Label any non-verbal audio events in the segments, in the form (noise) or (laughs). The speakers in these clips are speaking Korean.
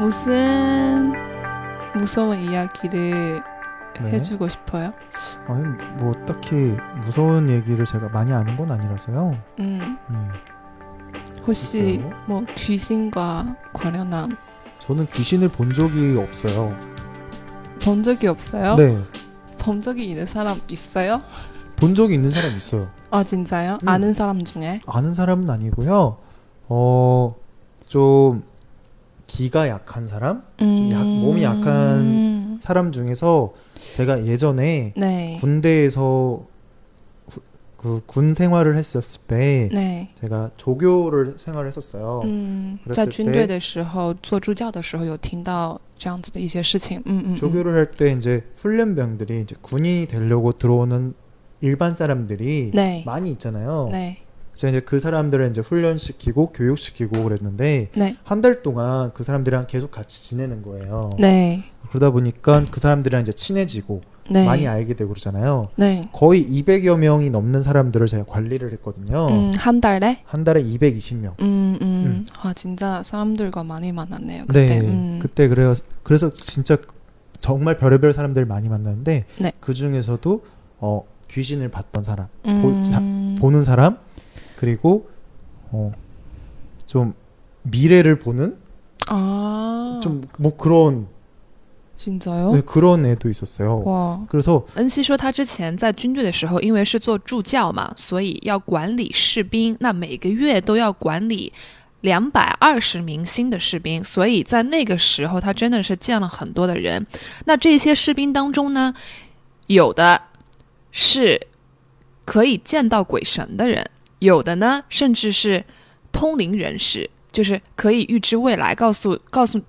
무슨 무서운 이야기를 네. 해주고 싶어요? 아니 뭐 딱히 무서운 얘기를 제가 많이 아는 건 아니라서요. 음, 음, 혹시 글쎄요. 뭐 귀신과 관련한 저는 귀신을 본 적이 없어요. 본 적이 없어요? 네, 본 적이 있는 사람 있어요? 본 적이 있는 사람 있어요. 아 진짜요? 음. 아는 사람 중에? 아는 사람은 아니고요. 어, 좀 기가 약한 사람? 좀 약- 몸이 약한 사람 중에서 제가 예전에 네. 군대에서 그 군 생활을 했었을 때 네. 제가 조교를 생활을 했었어요. 嗯， 그랬을 在军队 때 的时候做助教的时候有听到这样子的一些事情，嗯嗯， 조교를 할 때 이제 훈련병들이 이제 군인이 되려고 들어오는 일반 사람들이 嗯네, 많이 있잖아요. 네, 제가 이제 그 사람들을 이제 훈련시키고 교육시키고 그랬는데 네, 한달 동안 그 사람들이랑 계속 같이 지내는 거예요. 네, 그러다 보니까 그 사람들이랑 이제 친해지고 네, 많이 알게 되고 그러잖아요. 네, 거의 200여 명이 넘는 사람들을 제가 관리를 했거든요. 음, 한 달에, 한 달에 220명. 음, 음, 음. 아 진짜 사람들과 많이 만났네요. 그때, 네. 음, 그때 그래요. 그래서 진짜 정말 별의별 사람들 많이 만났는데 네. 그 중에서도 어, 귀신을 봤던 사람, 음, 자- 보는 사람 그리고 어, 좀 미래를 보는 아, 좀 뭐 그런 진짜요? 네, 그런 애도 있었어요. 哇， 그래서 恩熙说，他之前在军队的时候，因为是做助教嘛，所以要管理士兵，那每个月都要管理两百二十名新的士兵，所以在那个时候，他真的是见了很多的人。那这些士兵当中呢，有的是可以见到鬼神的人， 有的呢，甚至是通灵人士，就是可以预知未来，告诉告诉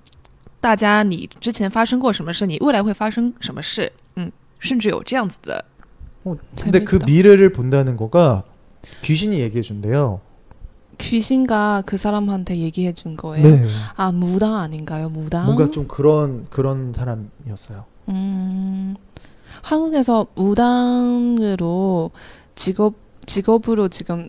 大家你之前发生过什么事，你未来会发生什么事，嗯，甚至有这样子的 어, 근데 그 재밌다. 미래를 본다는 거가 귀신이 얘기해 준대요. 귀신과 그 사람한테 얘기해 준 거예요. 네. 아 무당 아닌가요? 무당? 뭔가 좀 그런 그런 사람이었어요. 음, 한국에서 무당으로 직업 직업으로 지금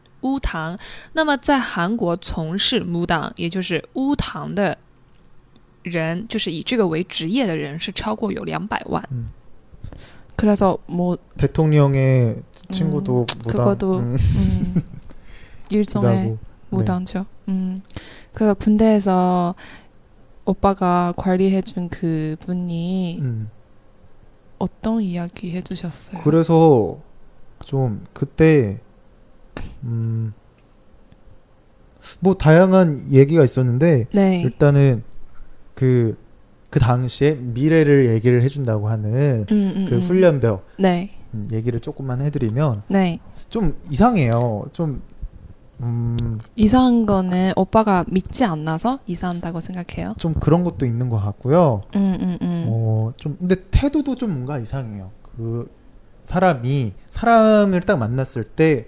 巫堂。那么在韩国从事巫当，也就是巫堂的人，就是以这个为职业的人，是超过有两百万。 그래서 뭐 대통령의 친구도 무당, 그거도 음, 음, (laughs) 일종의 기다고. 네. 무당죠. 음. 그래서 군대에서 오빠가 관리해준 그 분이 음. 어떤 이야기 해주셨어요? 그래서 좀 그때 음. 뭐 다양한 얘기가 있었는데 네, 일단은 그, 그 당시에 미래를 얘기를 해준다고 하는 음, 음, 그 음. 훈련병 네, 음, 얘기를 조금만 해드리면 네. 좀 이상해요. 좀 음, 이상한 거는 오빠가 믿지 않나서 이상한다고 생각해요. 좀 그런 것도 있는 것 같고요. 음, 음, 음. 어, 좀 근데 태도도 좀 뭔가 이상해요. 그 사람이 사람을 딱 만났을 때,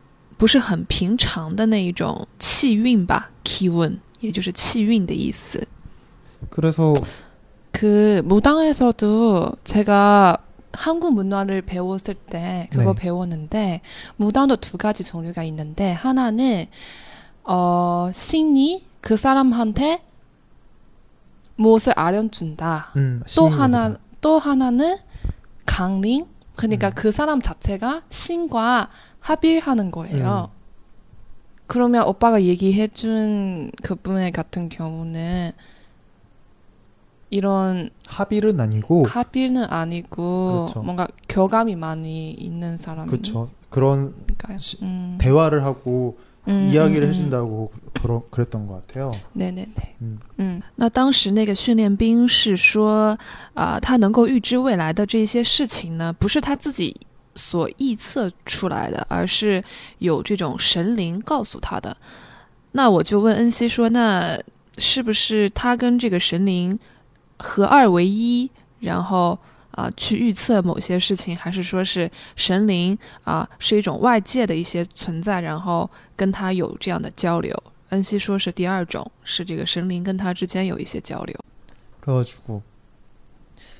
不是很平常的那一种气运吧，气运，也就是气运的意思。 그래서 그 무당에서도 제가 한국 문화를 배웠을 때 그거 네. 배웠는데 무당도 두 가지 종류가 있는데 하나는 어 신이 그 사람한테 무엇을 알려준다. 음, 또 신입니다. 하나 또 하나는 강림 그러니까 음. 그 사람 자체가 신과 합일하는 거예요. 음. 그러면 오빠가 얘기해준 그분 같은 경우는 이런 합의는 아니고 합의는 아니고 그렇죠. 뭔가 교감이 많이 있는 사람인가요? 그렇죠. 그런 시- 음. 대화를 하고 음, 이야기를 음, 음. 해준다고 그러, 그랬던 것 같아요. 네네네. 음. 嗯那当时那个训练兵是说，啊、他能够预知未来的这些事情呢，不是他自己 所臆测出来的，而是有这种神灵告诉他的。那我就问恩熙说，那是不是他跟这个神灵合二为一，然后啊、去预测某些事情，还是说是神灵啊、是一种外界的一些存在，然后跟他有这样的交流？恩熙说是第二种，是这个神灵跟他之间有一些交流。 그래가지고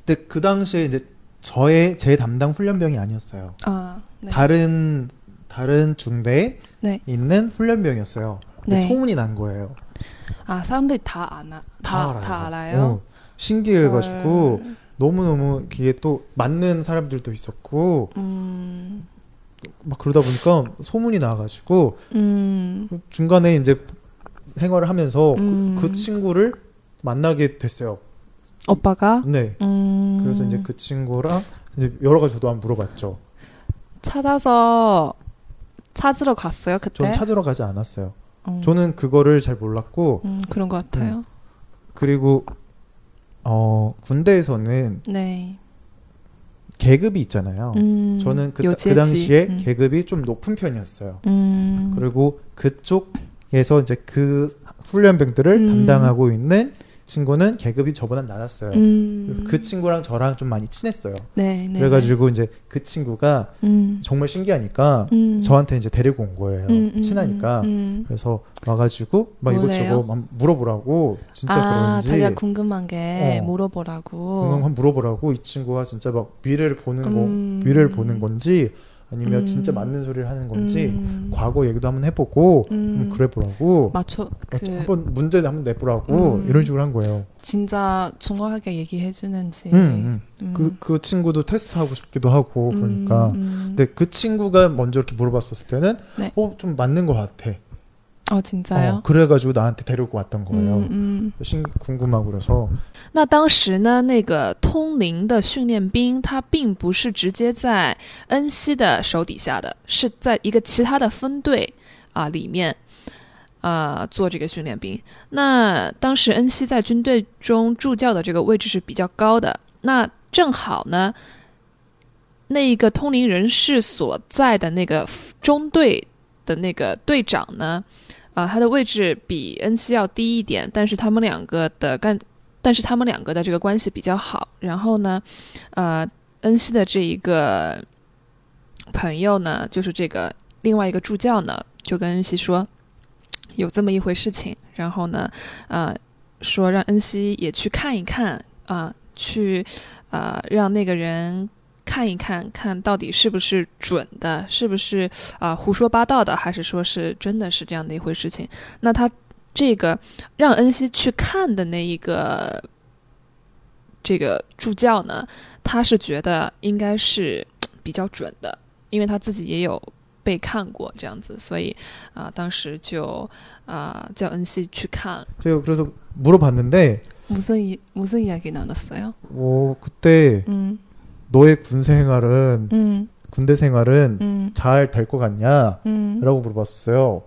근데 그 당시에 이제 저의 제 담당 훈련병이 아니었어요. 아, 네. 다른 다른 중대에 네. 있는 훈련병이었어요. 근데 네. 소문이 난 거예요. 아 사람들이 다 아나 다, 다 알아요. 어, 신기해가지고 헐. 너무 너무 기에 또 맞는 사람들도 있었고 음, 막 그러다 보니까 소문이 나가지고 음, 중간에 이제 생활을 하면서 그- 음. 그, 친구를 만나게 됐어요. 오빠가 네. 음, 그래서 이제 그 친구랑 이제 여러 가지 저도 한번 물어봤죠. 찾아서 찾으러 갔어요 그때. 전 찾으러 가지 않았어요. 음, 저는 그거를 잘 몰랐고 음, 그런 것 같아요. 그리고 어 군대에서는 네. 계급이 있잖아요. 음, 저는 그, 그. 당시에 음. 계급이 좀 높은 편이었어요. 음, 그리고 그쪽에서 이제 그 훈련병들을 음. 담당하고 있는 친구는 계급이 저보다 낮았어요. 음, 그 친구랑 저랑 좀 많이 친했어요. 네, 네. 그래가지고 이제 그 친구가 네. 음, 정말 신기하니까 음, 저한테 이제 데리고 온 거예요. 음, 음, 친하니까. 음. 그래서 와가지고 막 뭐래요? 이것저것 막 물어보라고 진짜 아, 그런지 자기가 궁금한 게 어. 물어보라고. 한번 물어보라고 이 친구가 진짜 막 미래를 보는 거 음. 미래를 보는 건지 아니면 음. 진짜 맞는 소리를 하는 건지 음, 과거 얘기도 한번 해보고 음. 그래 보라고 맞춰 어, 그 한번 문제를 한번 내보라고 음. 이런 식으로 한 거예요. 진짜 정확하게 얘기해 주는지. 음, 음. 그, 그 친구도 테스트하고 싶기도 하고 그러니까 음, 근데 그 친구가 먼저 이렇게 물어봤었을 때는 네. 어좀 맞는 것 같아. 어 진짜요? 어, 그래가지고 나한테 데리고 왔던 거예요. 음, 음. 신 궁금하고 그래서 那当时呢，那个通灵的训练兵，他并不是直接在恩熙的手底下的，是在一个其他的分队啊、里面，呃，做这个训练兵。那当时恩熙在军队中助教的这个位置是比较高的，那正好呢，那个通灵人士所在的那个中队的那个队长呢， 啊、他的位置比恩熙要低一点，但是他们两个的干，但是他们两个的这个关系比较好。然后呢，呃，恩熙的这一个朋友呢，就是这个另外一个助教呢，就跟恩熙说有这么一回事情，然后呢，呃，说让恩熙也去看一看啊、去呃让那个人。看一看，看到底是不是准的，是不是啊、胡说八道的，还是说是真的是这样的一回事情？那他这个让恩熙去看的那一个这个助教呢，他是觉得应该是比较准的，因为他自己也有被看过这样子，所以啊、当时就啊、叫恩熙去看。 제가 그래서 물어봤는데 무슨 이, 무슨 이야기 나눴어요? 어 그때 음, 너의 군 생활은 음, 군대 생활은 음, 잘 될 것 같냐? 음, 라고 물어봤어요.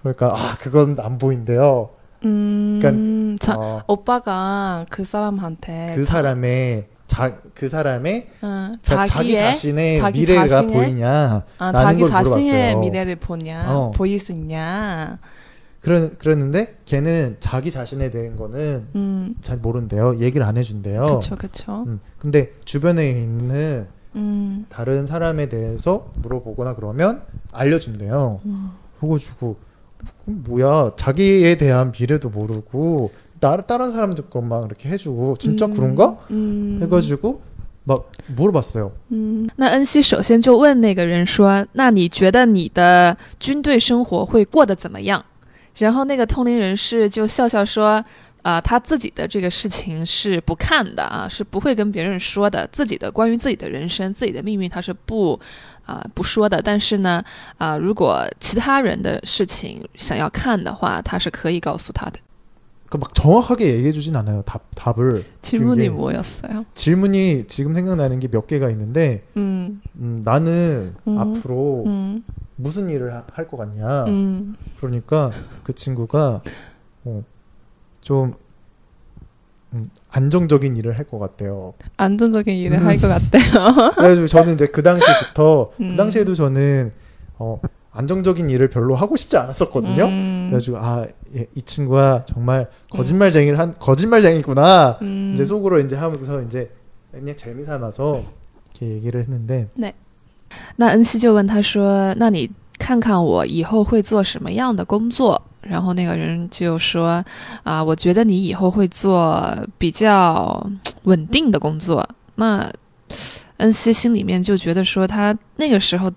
그러니까 아 그건 안 보인대요. 음. 자, 어, 오빠가 그 사람한테 그 자- 사람의 자 그 사람의 응, 자, 자기 자기의 자신의 자기 미래가 자신의- 보이냐? 아, 라는 자기 걸 자신의 물어봤어요. 미래를 보냐, 어. 보일 수 있냐. 그런 그랬는데 걔는 자기 자신에 대한 거는 음, 잘 모른대요. 얘기를 안 해준대요. 그쵸, 그쵸. 음, 근데 주변에 있는 음, 다른 사람에 대해서 물어보거나 그러면 알려준대요. 음. 그래가지고 그럼 뭐야 자기에 대한 미래도 모르고 나 다른 사람들 것만 이렇게 해주고 진짜 음, 그런가? 음, 해가지고 막 물어봤어요. 음, 那恩熙首先就问那个人说：“那你觉得你的军队生活会过得怎么样？” 然后那个通灵人士就笑笑说：“啊、他自己的这个事情是不看的啊，是不会跟别人说的。自己的关于自己的人生、自己的命运，他是不啊、不说的。但是呢，啊、如果其他人的事情想要看的话，他是可以告诉他的。 그러니까 막 정확하게 얘기해 주진 않아요. 답 답을 질문이 그게- 뭐였어요? 질문이 지금 생각나는 게 몇 개가 있는데 음, 음, 나는 음. 앞으로 음, 무슨 일을 할 것 같냐. 음. 그러니까 그 친구가 어, 좀 음, 안정적인 일을 할 것 같대요. 안정적인 일을 음. 할것 같대요. (laughs) 그래가지고 저는 이제 그 당시부터 음. 그 당시에도 저는 어, 안정적인 일을 별로 하고 싶지 않았었거든요. 음, 그래가지고 아, 예, 이 친구가 정말 거짓말쟁이를 한 거짓말쟁이구나. 음. 이제 속으로 이제 하면서 이제 그냥 재미 삼아서 이렇게 얘기를 했는데 那恩熙就问他说：“那你看看我以后会做什么样的工作？”然后那个人就说：“啊，我觉得你以后会做比较稳定的工作。”那恩熙心里面就觉得说，他那个时候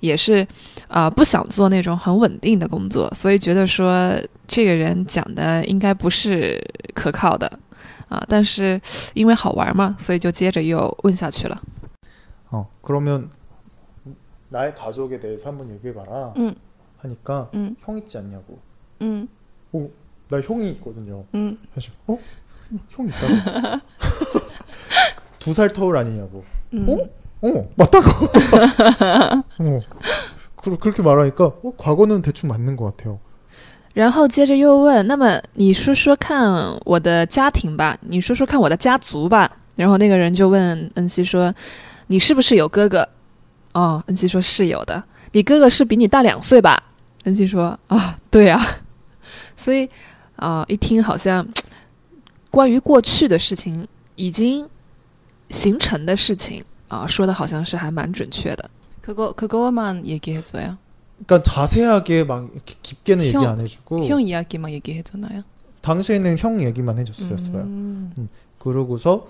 也是啊、不想做那种很稳定的工作，所以觉得说这个人讲的应该不是可靠的啊。但是因为好玩嘛，所以就接着又问下去了。 어 그러면 나의 가족에 대해서 한번 얘기해봐라 음. 하니까 음, 형 있지 않냐고 음, 나 형이 있거든요 음. 사실 어? 형 있다고 (laughs) 두 살 터울 아니냐고 음. 어? 어 맞다고 (laughs) 어 그, 그렇게 말하니까 어, 과거는 대충 맞는 것 같아요 然后接着又问：“那么你说说看我的家庭吧，你说说看我的家族吧。”然后那个人就问恩熙说：“你是不是有哥哥？” 哦，恩熙说是有的。你哥哥是比你大两岁吧？恩熙说：“啊，对啊。”所以啊、一听好像关于过去的事情已经形成的事情啊、说的好像是还蛮准确的。 그거 그거만 얘기해줘요. 그러니까 자세하게 막 이렇게 깊게는 얘기 형- 안 해주고 형 이야기만 얘기해주나요? 당시에는 형 얘기만 해줬었어요 음. 그러고서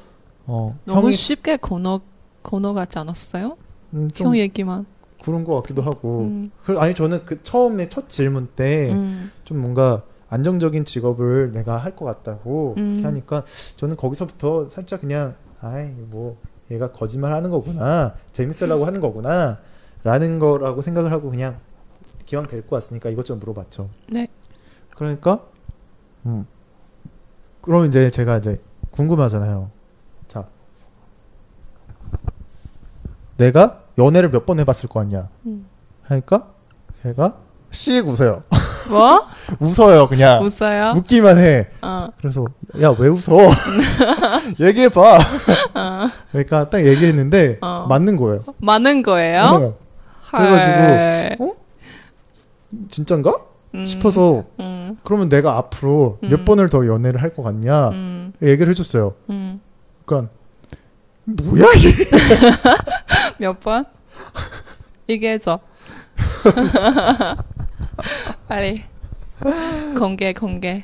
어 너무 형이 쉽게 건너 건너가지 않았어요? 음, 좀형 얘기만. 그런 것 같기도 하고 음. 그- 아니 저는 그 처음에 첫 질문 때좀 음. 뭔가 안정적인 직업을 내가 할 것 같다고 음. 이렇게 하니까 저는 거기서부터 살짝 그냥 아이 뭐 얘가 거짓말 하는 거구나 재밌으려고 하는 거구나 라는 거라고 생각을 하고 그냥 기왕 데리고 왔으니까 이것저것 물어봤죠 네. 그러니까 음 그럼 이제 제가 이제 궁금하잖아요 자 내가 연애를 몇 번 해봤을 거 아니야 음. 하니까 제가 씩 웃어요 뭐? (laughs) 웃어요 그냥 웃어요? 웃기만 해 어. 그래서 야 왜 웃어? (laughs) 얘기해봐. 어. 그러니까 딱 얘기했는데 어. 맞는 거예요. 많은 거예요? 어, 그래가지고 헐. 진짠가 음. 싶어서 음. 그러면 내가 앞으로 몇 음. 번을 더 연애를 할 것 같냐 음. 얘기를 해줬어요. 음. 그러니까 뭐야 이게? (laughs) 몇 번? 얘기해줘. (laughs) 빨리. 공개 공개.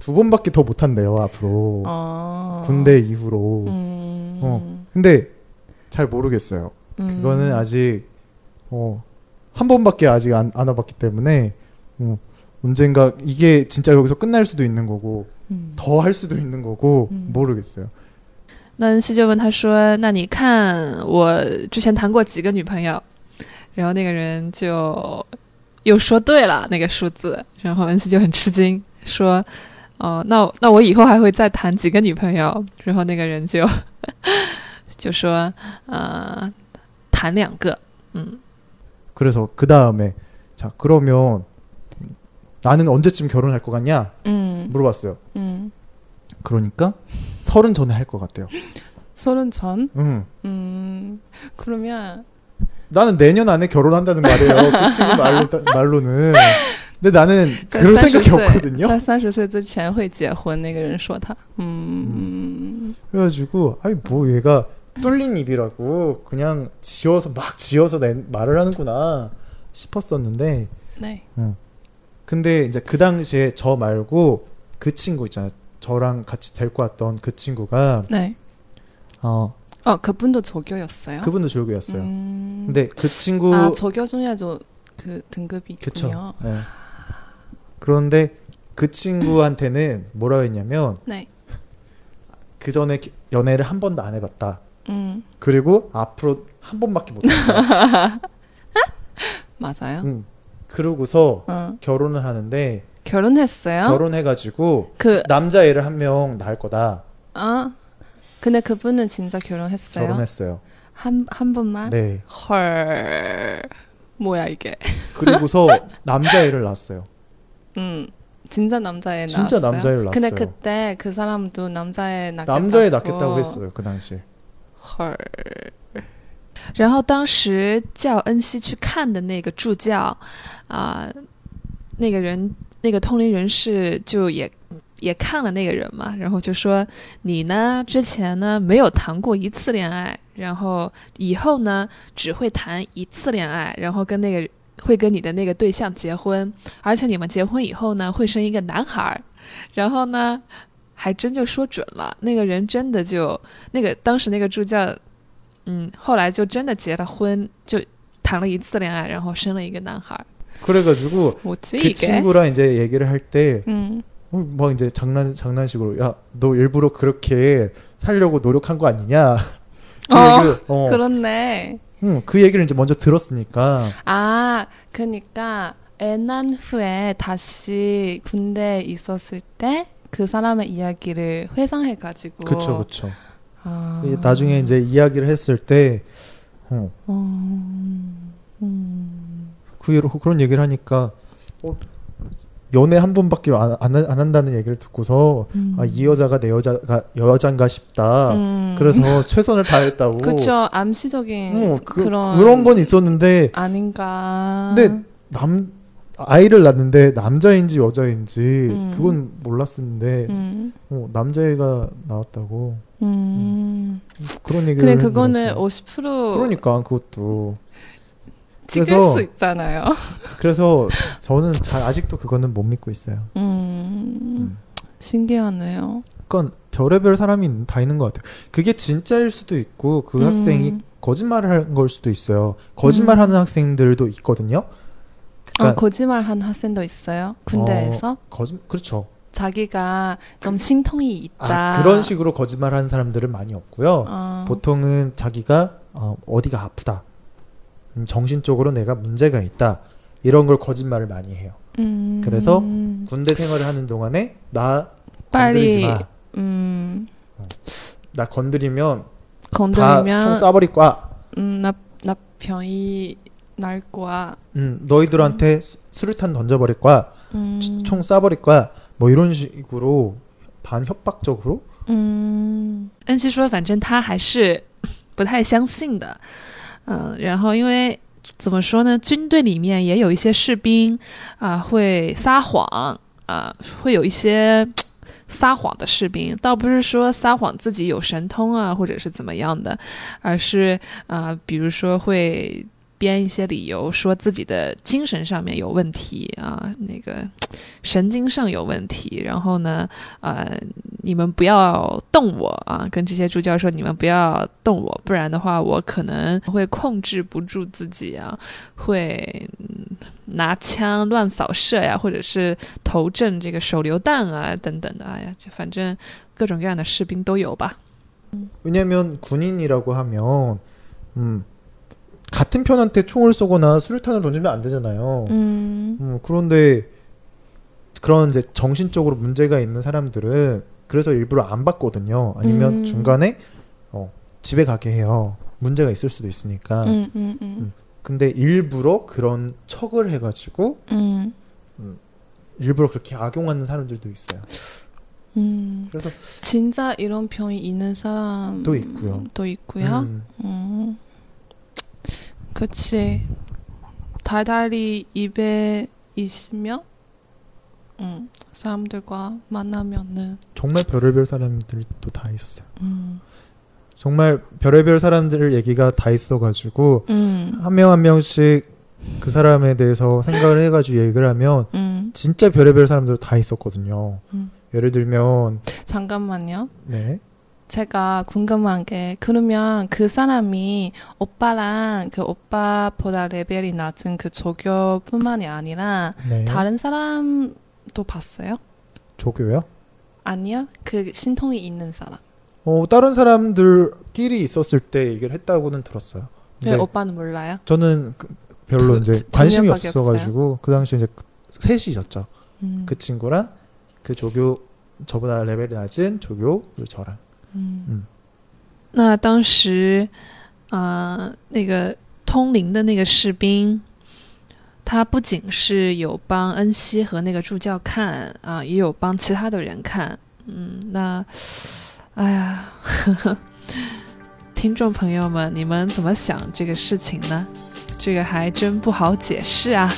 두 번밖에 더 못한대요 앞으로 어. 군대 이후로. 음. 어. 근데 잘 모르겠어요. 음. 그거는 아직 어, 한 번밖에 아직 안, 안 와봤기 때문에 어, 언젠가 이게 진짜 여기서 끝날 수도 있는 거고 음. 더할 수도 있는 거고 음. 모르겠어요. 那恩熙就问他说：“那你看我之前谈过几个女朋友？”然后那个人就又说对了那个数字，然后恩熙就很吃惊，说：“哦，那那我以后还会再谈几个女朋友？”然后那个人就(laughs) 就说：“呃，谈两个。”嗯， 그래서 그 다음에 자 그러면 나는 언제쯤 결혼할 것 같냐 음. 물어봤어요. 음. 그러니까 서른 전에 할 것 같대요. 서른 전? 응. 음. 그러면 나는 내년 안에 결혼한다는 말이에요. 그 친구 말로, 말로는. 근데 나는 在 그럴 三十 생각이 岁 없거든요. 在三十岁之前会结婚。那个人说他，嗯 그래가지고 아이 뭐 얘가 뚫린 입이라고 그냥 지어서 막 지어서 내, 말을 하는구나 싶었었는데 对， 근데 이제 그 당시에 저 말고 그 친구 있잖아요. 저랑 같이 데리고 왔던 그 친구가 对，어어 그분도 조교였어요. 그분도 조교였어요. 음. 근데 그 친구 아 조교 중에도 그 등급이 그쵸. 있군요. 네. 그런데 그 친구한테는 뭐라고 했냐면 네. 그 전에 연애를 한 번도 안 해봤다. 음 그리고 앞으로 한 번밖에 못 한다. (laughs) 맞아요. 음. 그러고서 어. 결혼을 하는데 결혼했어요? 결혼해가지고 그 남자애를 한 명 낳을 거다. 아. 근데 그분은 진짜 결혼했어요? 결혼했어요. 한, 한 번만? 네. 헐. 뭐야, 이게. 그리고서 (laughs) 남자애를 낳았어요. 음. 진짜 남자애 진짜 낳았어요? 남자애를 근데 낳았어요. 그때 그 사람도 남자애 낳겠다고. 남자애 낳겠다고 했어요 그 당시. 헐. 然后当时叫恩熙去看的那个助教啊、那个人 那个通灵人士就也也看了那个人嘛，然后就说你呢之前呢没有谈过一次恋爱，然后以后呢只会谈一次恋爱，然后跟那个会跟你的那个对象结婚，而且你们结婚以后呢会生一个男孩儿，然后呢还真就说准了，那个人真的就那个当时那个助教。嗯，后来就真的结了婚，就谈了一次恋爱，然后生了一个男孩儿。 그래가지고 뭐지, 그 이게? 친구랑 이제 얘기를 할때 음. 어, 막 이제 장난 장난식으로 야 너 일부러 그렇게 살려고 노력한 거 아니냐? (laughs) 그 어, 얘기를, 어, 그렇네. 응, 그 얘기를 이제 먼저 들었으니까 아, 그니까 애난 후에 다시 군대에 있었을 때 그 사람의 이야기를 회상해가지고. 그쵸 그쵸. 아. 나중에 이제 이야기를 했을 때 어, 음, 음. 그 그런 얘기를 하니까 어, 연애 한 번밖에 안, 안, 안 한다는 얘기를 듣고서 음. 아, 이 여자가 내 여자가 여잔가 싶다. 음. 그래서 최선을 다했다고. 그쵸, 암시적인 어, 그, 그런. 그런 건 있었는데 아닌가. 근데 남 아이를 낳는데 남자인지 여자인지 음. 그건 몰랐었는데 음, 어, 남자애가 나왔다고 음. 그런 얘기를 근데 그거는 들었어요. 50% 그러니까 그것도 찍을 그래서- 수 있잖아요. (laughs) 그래서 저는 잘 아직도 그거는 못 믿고 있어요. 음, 신기하네요. 그건 별의별 사람이 다 있는 것 같아요. 그게 진짜일 수도 있고 그 음. 학생이 거짓말을 한 걸 수도 있어요. 거짓말하는 학생들도 있거든요. 아, 그러니까 거짓말한 학생도 있어요. 군대에서 거짓 그렇죠. 자기가 좀 신통이 있다. 아, 그런 식으로 거짓말하는 사람들은 많이 없고요. 어, 보통은 자기가 어, 어디가 아프다, 음, 정신적으로 내가 문제가 있다 이런 걸 거짓말을 많이 해요. 음, 그래서 군대 생활을 하는 동안에 나 빨리 건드리지 마. 음, 나 건드리면 다 총 건드리면 쏴버릴 거야. 음, 나, 나 병이 날 거야. 음, 너희들한테 수- 수류탄 던져버릴 거야. 음, 총 쏴버릴 거야. 뭐 이런 식으로 반협박적으로 嗯恩熙说，反正他还是不太相信的， 嗯、然后因为怎么说呢，军队里面也有一些士兵啊、会撒谎啊、会有一些撒谎的士兵，倒不是说撒谎自己有神通啊，或者是怎么样的，而是啊、比如说会编一些理由，说自己的精神上面有问题啊，那个神经上有问题，然后呢，呃，你们不要动我啊，跟这些助教说，你们不要动我，不然的话，我可能会控制不住自己啊，会、嗯拿枪乱扫射呀，或者是投掷这个手榴弹啊，等等的。哎呀，就反正各种各样的士兵都有吧。 왜냐면 군인이라고 하면 음, 같은 편한테 총을 쏘거나 수류탄을 던지면 안 되잖아요. 음, 음, 그런데 그런 이제 정신적으로 문제가 있는 사람들은 그래서 일부러 안 받거든요. 아니면 음. 중간에 어, 집에 가게 해요. 문제가 있을 수도 있으니까. 음, 음, 음, 근데 일부러 그런 척을 해가지고 음, 일부러 그렇게 악용하는 사람들도 있어요. 음. 그래서 진짜 이런 병이 있는 사람 또 있고요. 또 있고요. 음, 음. 그치. 달달이 입에 있으면, 음, 사람들과 만나면은, 정말 별의별 사람들도 다 있었어요. 음, 정말 별의별 사람들 얘기가 다 있어가지고 음, 한명 한 명씩 그 사람에 대해서 생각을 해가지고 얘기를 하면 음. 진짜 별의별 사람들 다 있었거든요. 음. 예를 들면 잠깐만요. 네 제가 궁금한 게, 그러면 그 사람이 오빠랑 그 오빠보다 레벨이 낮은 그 조교뿐만이 아니라, 네. 다른 사람도 봤어요? 조교요? 아니요? 그 신통이 있는 사람. 어 다른 사람들끼리 있었을 때 얘기를 했다고는 들었어요. 그 근데 오빠는 몰라요? 저는 그- 별로 두- 이제 두 관심이 없어가지고 그 당시에 이제 셋이 있었죠. 음, 그 친구랑 그 조교 저보다 레벨이 낮은 조교 그리고 저랑 那当时，呃，那个通灵的那个士兵，他不仅是有帮恩熙和那个助教看啊、也有帮其他的人看。嗯，那，(laughs) 哎呀，呵呵，听众朋友们，你们怎么想这个事情呢？这个还真不好解释啊。